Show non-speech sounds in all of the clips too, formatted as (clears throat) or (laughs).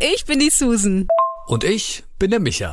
ich bin die Susan. Und ich bin der Micha.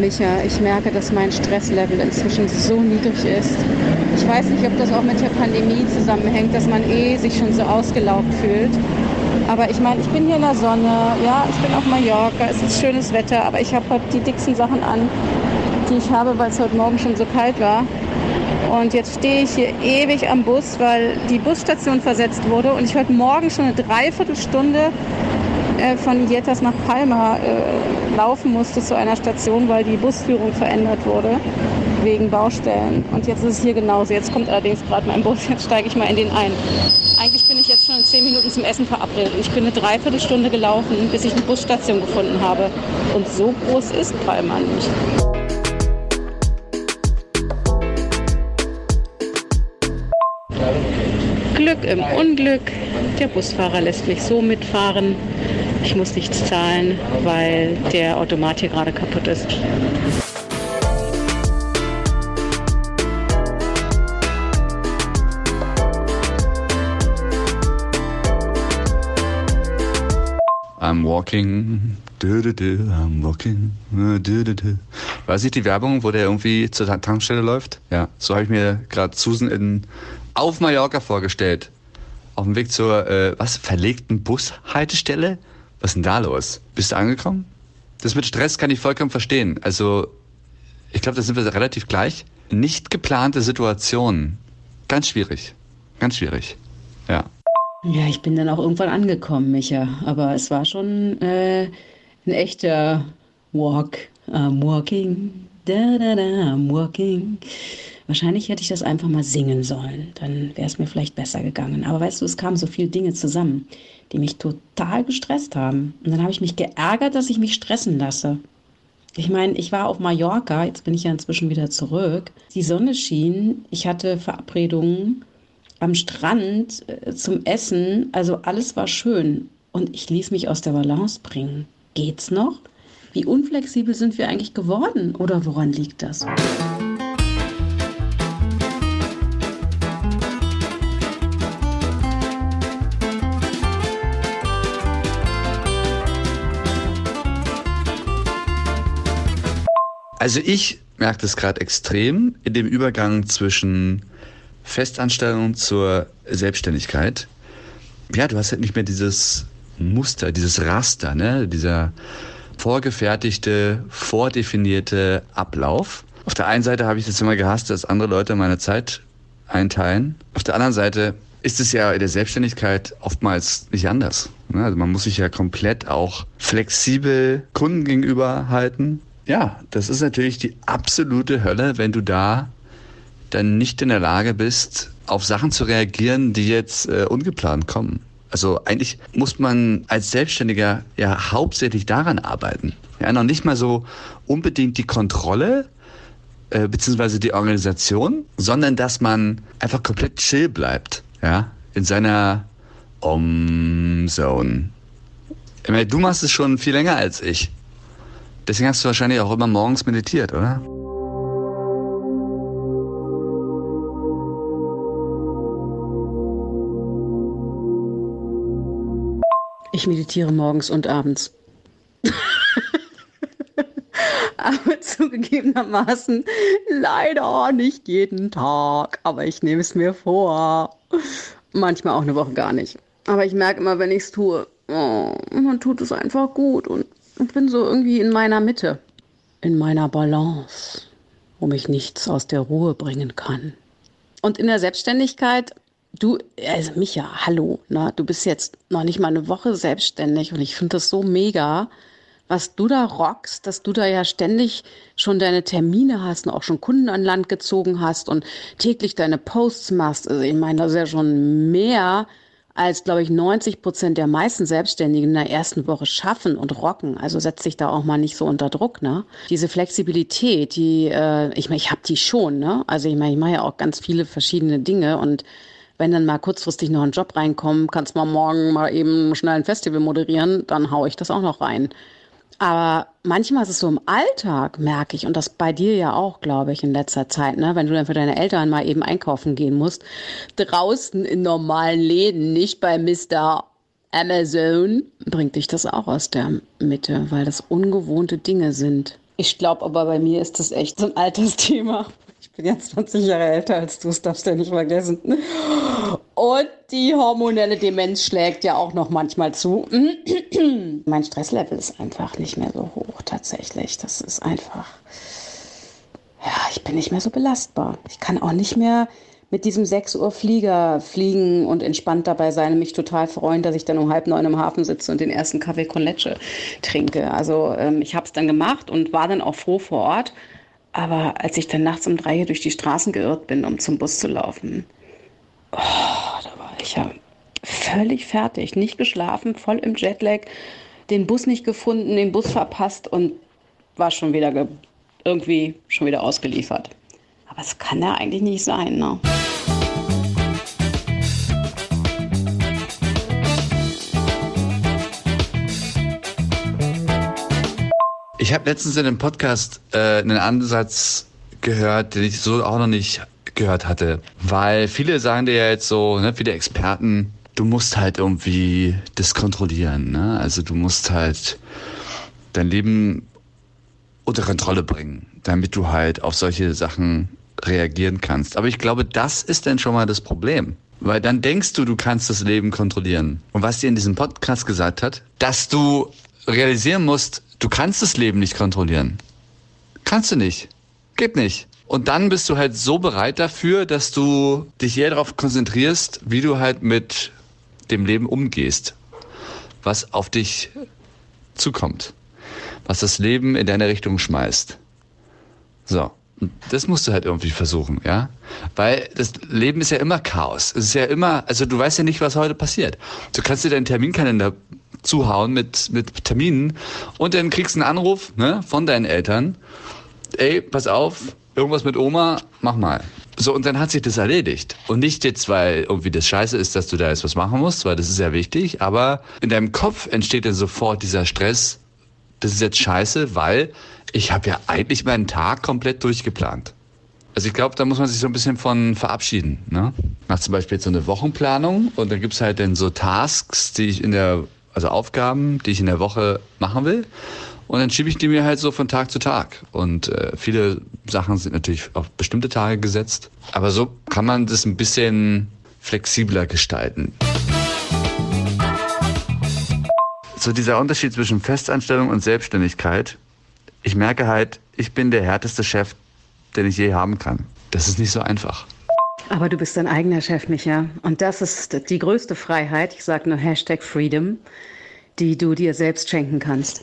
Micha, ich merke, dass mein Stresslevel inzwischen so niedrig ist. Ich weiß nicht, ob das auch mit der Pandemie zusammenhängt, dass man eh sich schon so ausgelaugt fühlt. Aber ich meine, ich bin hier in der Sonne, ja, ich bin auf Mallorca, es ist schönes Wetter, aber ich habe heute die dicksten Sachen an, die ich habe, weil es heute Morgen schon so kalt war. Und jetzt stehe ich hier ewig am Bus, weil die Busstation versetzt wurde und ich heute Morgen schon eine Dreiviertelstunde äh, von Jetas nach Palma äh, laufen musste zu einer Station, weil die Busführung verändert wurde wegen Baustellen. Und jetzt ist es hier genauso. Jetzt kommt allerdings gerade mein Bus, jetzt steige ich mal in den ein. Eigentlich bin ich jetzt schon in zehn Minuten zum Essen verabredet. Ich bin eine Dreiviertelstunde gelaufen, bis ich eine Busstation gefunden habe. Und so groß ist Palma nicht. Glück im Unglück. Der Busfahrer lässt mich so mitfahren. Ich muss nichts zahlen, weil der Automat hier gerade kaputt ist. I'm walking, du, du, du, I'm walking, du, du, du. Weiß ich die Werbung, wo der irgendwie zur Tankstelle läuft? Ja, so habe ich mir gerade Susan in, auf Mallorca vorgestellt. Auf dem Weg zur, äh, was, verlegten Bushaltestelle? Was ist denn da los? Bist du angekommen? Das mit Stress kann ich vollkommen verstehen. Also, ich glaube, da sind wir relativ gleich. Nicht geplante Situationen. Ganz schwierig. Ganz schwierig. Ja. Ja, ich bin dann auch irgendwann angekommen, Micha. Aber es war schon äh, ein echter Walk. I'm walking. Da, da, da, I'm walking. Wahrscheinlich hätte ich das einfach mal singen sollen. Dann wäre es mir vielleicht besser gegangen. Aber weißt du, es kamen so viele Dinge zusammen, die mich total gestresst haben. Und dann habe ich mich geärgert, dass ich mich stressen lasse. Ich meine, ich war auf Mallorca, jetzt bin ich ja inzwischen wieder zurück. Die Sonne schien, ich hatte Verabredungen am Strand äh, zum Essen, also alles war schön. Und ich ließ mich aus der Balance bringen. Geht's noch? Wie unflexibel sind wir eigentlich geworden? Oder woran liegt das? Also ich merke das gerade extrem in dem Übergang zwischen Festanstellung zur Selbstständigkeit. Ja, du hast halt nicht mehr dieses Muster, dieses Raster, ne? dieser vorgefertigte, vordefinierte Ablauf. Auf der einen Seite habe ich das immer gehasst, dass andere Leute meine Zeit einteilen. Auf der anderen Seite ist es ja in der Selbstständigkeit oftmals nicht anders. Ne? Also man muss sich ja komplett auch flexibel Kunden gegenüber halten. Ja, das ist natürlich die absolute Hölle, wenn du da dann nicht in der Lage bist, auf Sachen zu reagieren, die jetzt äh, ungeplant kommen. Also eigentlich muss man als Selbstständiger ja hauptsächlich daran arbeiten. Ja, noch nicht mal so unbedingt die Kontrolle äh, beziehungsweise die Organisation, sondern dass man einfach komplett chill bleibt, ja, in seiner Om-Zone. Du machst es schon viel länger als ich. Deswegen hast du wahrscheinlich auch immer morgens meditiert, oder? Ich meditiere morgens und abends. (laughs) aber zugegebenermaßen leider nicht jeden Tag. Aber ich nehme es mir vor. Manchmal auch eine Woche gar nicht. Aber ich merke immer, wenn ich es tue, oh, man tut es einfach gut und ich bin so irgendwie in meiner Mitte, in meiner Balance, wo mich nichts aus der Ruhe bringen kann. Und in der Selbstständigkeit, du, also Micha, hallo, na, du bist jetzt noch nicht mal eine Woche selbstständig und ich finde das so mega, was du da rockst, dass du da ja ständig schon deine Termine hast und auch schon Kunden an Land gezogen hast und täglich deine Posts machst. Also ich meine, das ist ja schon mehr als, glaube ich, 90 Prozent der meisten Selbstständigen in der ersten Woche schaffen und rocken. Also setz dich da auch mal nicht so unter Druck, ne? Diese Flexibilität, die, äh, ich meine, ich habe die schon, ne? Also ich meine, ich mache ja auch ganz viele verschiedene Dinge und wenn dann mal kurzfristig noch ein Job reinkommt, kannst mal morgen mal eben schnell ein Festival moderieren, dann hau ich das auch noch rein. Aber manchmal ist es so im Alltag, merke ich, und das bei dir ja auch, glaube ich, in letzter Zeit, ne? wenn du dann für deine Eltern mal eben einkaufen gehen musst, draußen in normalen Läden, nicht bei Mr. Amazon, bringt dich das auch aus der Mitte, weil das ungewohnte Dinge sind. Ich glaube aber bei mir ist das echt so ein altes Thema bin jetzt 20 Jahre älter als du, das darfst du ja nicht vergessen. Und die hormonelle Demenz schlägt ja auch noch manchmal zu. (clears throat) mein Stresslevel ist einfach nicht mehr so hoch, tatsächlich. Das ist einfach, ja, ich bin nicht mehr so belastbar. Ich kann auch nicht mehr mit diesem 6 Uhr Flieger fliegen und entspannt dabei sein und mich total freuen, dass ich dann um halb neun im Hafen sitze und den ersten Kaffee con leche trinke. Also ähm, ich habe es dann gemacht und war dann auch froh vor Ort. Aber als ich dann nachts um drei hier durch die Straßen geirrt bin, um zum Bus zu laufen, oh, da war ich ja völlig fertig, nicht geschlafen, voll im Jetlag, den Bus nicht gefunden, den Bus verpasst und war schon wieder irgendwie schon wieder ausgeliefert. Aber es kann ja eigentlich nicht sein, ne? Ich habe letztens in einem Podcast äh, einen Ansatz gehört, den ich so auch noch nicht gehört hatte. Weil viele sagen dir ja jetzt so, ne, viele Experten, du musst halt irgendwie das kontrollieren. Ne? Also du musst halt dein Leben unter Kontrolle bringen, damit du halt auf solche Sachen reagieren kannst. Aber ich glaube, das ist dann schon mal das Problem. Weil dann denkst du, du kannst das Leben kontrollieren. Und was dir in diesem Podcast gesagt hat, dass du realisieren musst, Du kannst das Leben nicht kontrollieren. Kannst du nicht. Geht nicht. Und dann bist du halt so bereit dafür, dass du dich eher darauf konzentrierst, wie du halt mit dem Leben umgehst. Was auf dich zukommt. Was das Leben in deine Richtung schmeißt. So. Das musst du halt irgendwie versuchen, ja? Weil das Leben ist ja immer Chaos. Es ist ja immer, also du weißt ja nicht, was heute passiert. Du kannst dir deinen Terminkalender zuhauen mit, mit Terminen und dann kriegst du einen Anruf ne, von deinen Eltern. Ey, pass auf, irgendwas mit Oma, mach mal. So, und dann hat sich das erledigt. Und nicht jetzt, weil irgendwie das scheiße ist, dass du da jetzt was machen musst, weil das ist ja wichtig, aber in deinem Kopf entsteht dann sofort dieser Stress, das ist jetzt scheiße, weil ich habe ja eigentlich meinen Tag komplett durchgeplant. Also ich glaube, da muss man sich so ein bisschen von verabschieden. Ne? Mach zum Beispiel jetzt so eine Wochenplanung und dann gibt's halt dann so Tasks, die ich in der also Aufgaben, die ich in der Woche machen will. Und dann schiebe ich die mir halt so von Tag zu Tag. Und äh, viele Sachen sind natürlich auf bestimmte Tage gesetzt. Aber so kann man das ein bisschen flexibler gestalten. So dieser Unterschied zwischen Festanstellung und Selbstständigkeit. Ich merke halt, ich bin der härteste Chef, den ich je haben kann. Das ist nicht so einfach. Aber du bist dein eigener Chef, Micha. Und das ist die größte Freiheit, ich sage nur Hashtag Freedom, die du dir selbst schenken kannst.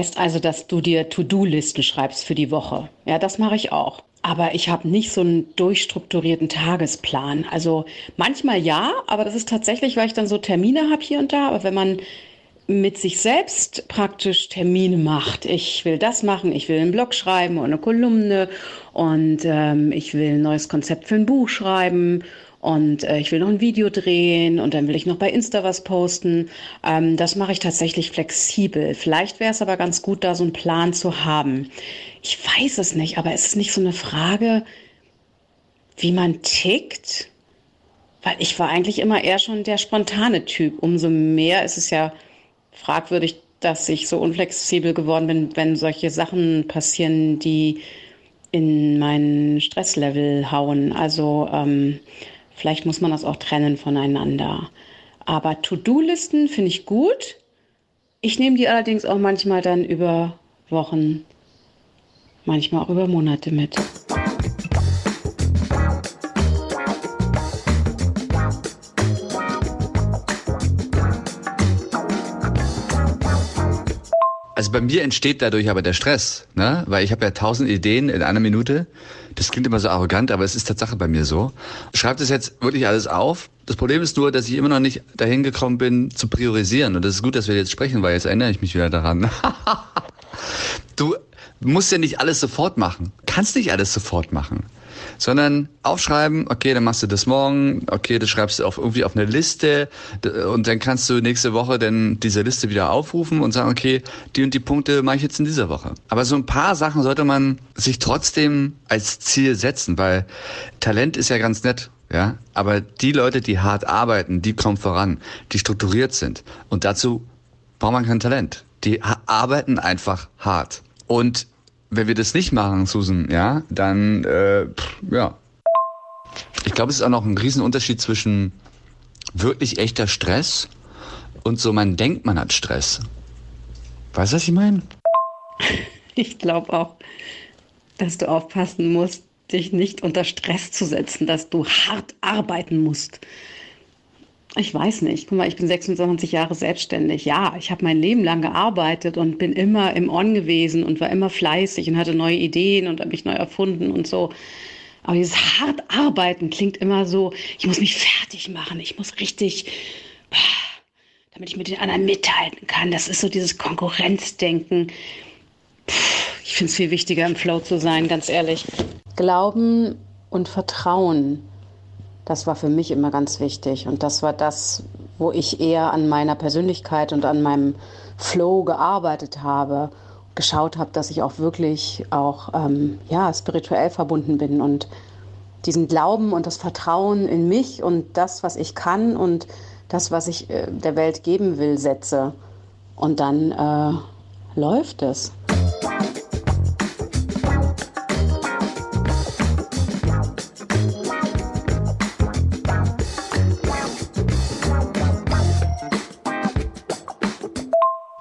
Heißt also, dass du dir To-Do-Listen schreibst für die Woche. Ja, das mache ich auch. Aber ich habe nicht so einen durchstrukturierten Tagesplan. Also manchmal ja, aber das ist tatsächlich, weil ich dann so Termine habe hier und da. Aber wenn man mit sich selbst praktisch Termine macht. Ich will das machen, ich will einen Blog schreiben und eine Kolumne und ähm, ich will ein neues Konzept für ein Buch schreiben und äh, ich will noch ein Video drehen und dann will ich noch bei Insta was posten. Ähm, das mache ich tatsächlich flexibel. Vielleicht wäre es aber ganz gut, da so einen Plan zu haben. Ich weiß es nicht, aber ist es nicht so eine Frage, wie man tickt? Weil ich war eigentlich immer eher schon der spontane Typ. Umso mehr ist es ja fragwürdig, dass ich so unflexibel geworden bin, wenn solche Sachen passieren, die in meinen Stresslevel hauen. Also ähm, vielleicht muss man das auch trennen voneinander. Aber To-Do-Listen finde ich gut. Ich nehme die allerdings auch manchmal dann über Wochen manchmal auch über Monate mit. Also bei mir entsteht dadurch aber der Stress, ne? weil ich habe ja tausend Ideen in einer Minute. Das klingt immer so arrogant, aber es ist Tatsache bei mir so. Schreib das jetzt wirklich alles auf. Das Problem ist nur, dass ich immer noch nicht dahin gekommen bin, zu priorisieren. Und das ist gut, dass wir jetzt sprechen, weil jetzt erinnere ich mich wieder daran. (laughs) du musst ja nicht alles sofort machen. Kannst nicht alles sofort machen sondern aufschreiben, okay, dann machst du das morgen, okay, das schreibst du auf, irgendwie auf eine Liste und dann kannst du nächste Woche dann diese Liste wieder aufrufen und sagen, okay, die und die Punkte mache ich jetzt in dieser Woche. Aber so ein paar Sachen sollte man sich trotzdem als Ziel setzen, weil Talent ist ja ganz nett. Ja, aber die Leute, die hart arbeiten, die kommen voran, die strukturiert sind. Und dazu braucht man kein Talent. Die arbeiten einfach hart. Und wenn wir das nicht machen, Susan, ja, dann, äh, pff, ja. Ich glaube, es ist auch noch ein Riesenunterschied zwischen wirklich echter Stress und so, man denkt, man hat Stress. Weißt du, was ich meine? Ich glaube auch, dass du aufpassen musst, dich nicht unter Stress zu setzen, dass du hart arbeiten musst. Ich weiß nicht. Guck mal, ich bin 26 Jahre selbstständig. Ja, ich habe mein Leben lang gearbeitet und bin immer im On gewesen und war immer fleißig und hatte neue Ideen und habe mich neu erfunden und so. Aber dieses hart arbeiten klingt immer so, ich muss mich fertig machen, ich muss richtig, damit ich mit den anderen mithalten kann. Das ist so dieses Konkurrenzdenken. Ich finde es viel wichtiger, im Flow zu sein, ganz ehrlich. Glauben und Vertrauen das war für mich immer ganz wichtig. Und das war das, wo ich eher an meiner Persönlichkeit und an meinem Flow gearbeitet habe. Geschaut habe, dass ich auch wirklich auch ähm, ja, spirituell verbunden bin und diesen Glauben und das Vertrauen in mich und das, was ich kann und das, was ich äh, der Welt geben will, setze. Und dann äh, läuft es.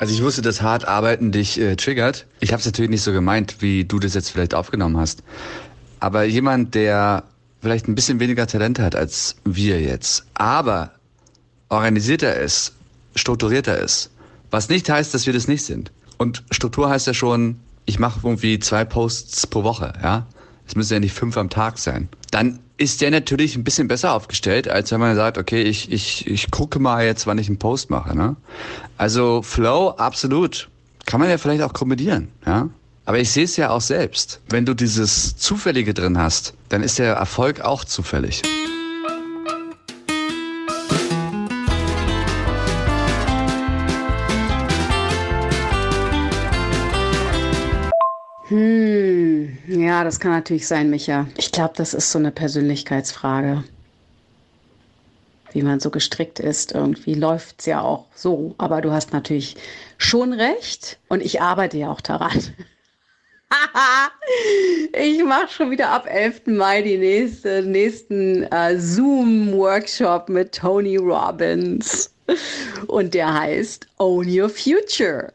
Also ich wusste, dass hart arbeiten dich äh, triggert. Ich habe es natürlich nicht so gemeint, wie du das jetzt vielleicht aufgenommen hast. Aber jemand, der vielleicht ein bisschen weniger Talent hat als wir jetzt, aber organisierter ist, strukturierter ist, was nicht heißt, dass wir das nicht sind. Und Struktur heißt ja schon, ich mache irgendwie zwei Posts pro Woche, ja. Es müssen ja nicht fünf am Tag sein. Dann ist der natürlich ein bisschen besser aufgestellt, als wenn man sagt, okay, ich, ich, ich gucke mal jetzt, wann ich einen Post mache. Ne? Also Flow, absolut. Kann man ja vielleicht auch kombinieren. Ja? Aber ich sehe es ja auch selbst. Wenn du dieses Zufällige drin hast, dann ist der Erfolg auch zufällig. Hm, ja, das kann natürlich sein, Micha. Ich glaube, das ist so eine Persönlichkeitsfrage. Wie man so gestrickt ist, irgendwie läuft es ja auch so. Aber du hast natürlich schon recht und ich arbeite ja auch daran. (laughs) ich mache schon wieder ab 11. Mai die nächste, nächsten äh, Zoom-Workshop mit Tony Robbins. Und der heißt Own Your Future.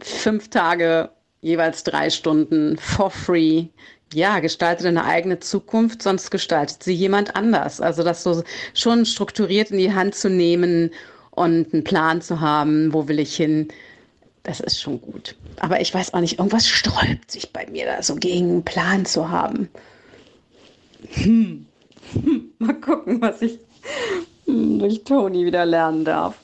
Fünf Tage jeweils drei Stunden for free. Ja, gestalte deine eigene Zukunft, sonst gestaltet sie jemand anders. Also das so schon strukturiert in die Hand zu nehmen und einen Plan zu haben, wo will ich hin, das ist schon gut. Aber ich weiß auch nicht, irgendwas sträubt sich bei mir da so gegen einen Plan zu haben. Hm. Hm. (laughs) Mal gucken, was ich hm, durch Toni wieder lernen darf.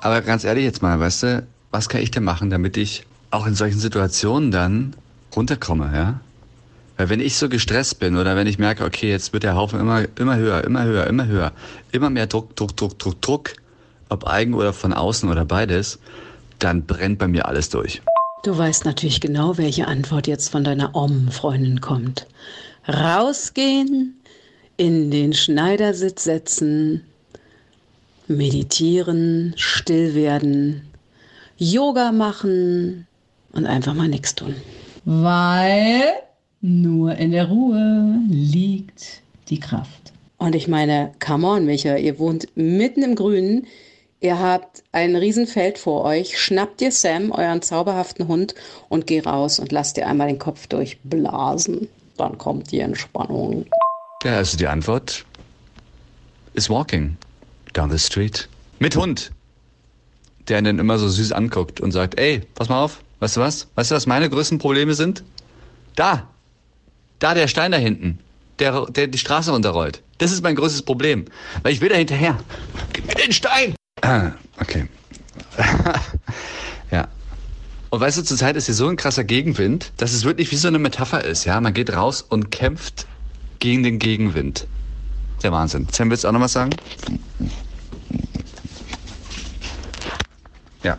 Aber ganz ehrlich jetzt mal, weißt du, was kann ich denn machen, damit ich auch in solchen Situationen dann runterkomme, ja? Weil wenn ich so gestresst bin oder wenn ich merke, okay, jetzt wird der Haufen immer, immer höher, immer höher, immer höher, immer mehr Druck, Druck, Druck, Druck, Druck, ob eigen oder von außen oder beides, dann brennt bei mir alles durch. Du weißt natürlich genau, welche Antwort jetzt von deiner Om-Freundin kommt. Rausgehen, in den Schneidersitz setzen, meditieren, still werden, Yoga machen, und einfach mal nichts tun. Weil nur in der Ruhe liegt die Kraft. Und ich meine, come on, Micha, ihr wohnt mitten im Grünen. Ihr habt ein Riesenfeld vor euch. Schnappt ihr Sam, euren zauberhaften Hund, und geh raus und lasst ihr einmal den Kopf durchblasen. Dann kommt die Entspannung. Ja, also die Antwort ist walking down the street. Mit Hund. Der einen immer so süß anguckt und sagt, ey, pass mal auf, weißt du was? Weißt du, was meine größten Probleme sind? Da. Da der Stein da hinten. Der, der die Straße runterrollt. Das ist mein größtes Problem. Weil ich will da hinterher. Gib mir den Stein! Ah, okay. (laughs) ja. Und weißt du, zurzeit ist hier so ein krasser Gegenwind, dass es wirklich wie so eine Metapher ist, ja? Man geht raus und kämpft gegen den Gegenwind. Der Wahnsinn. Sam, willst du auch noch was sagen? Ja.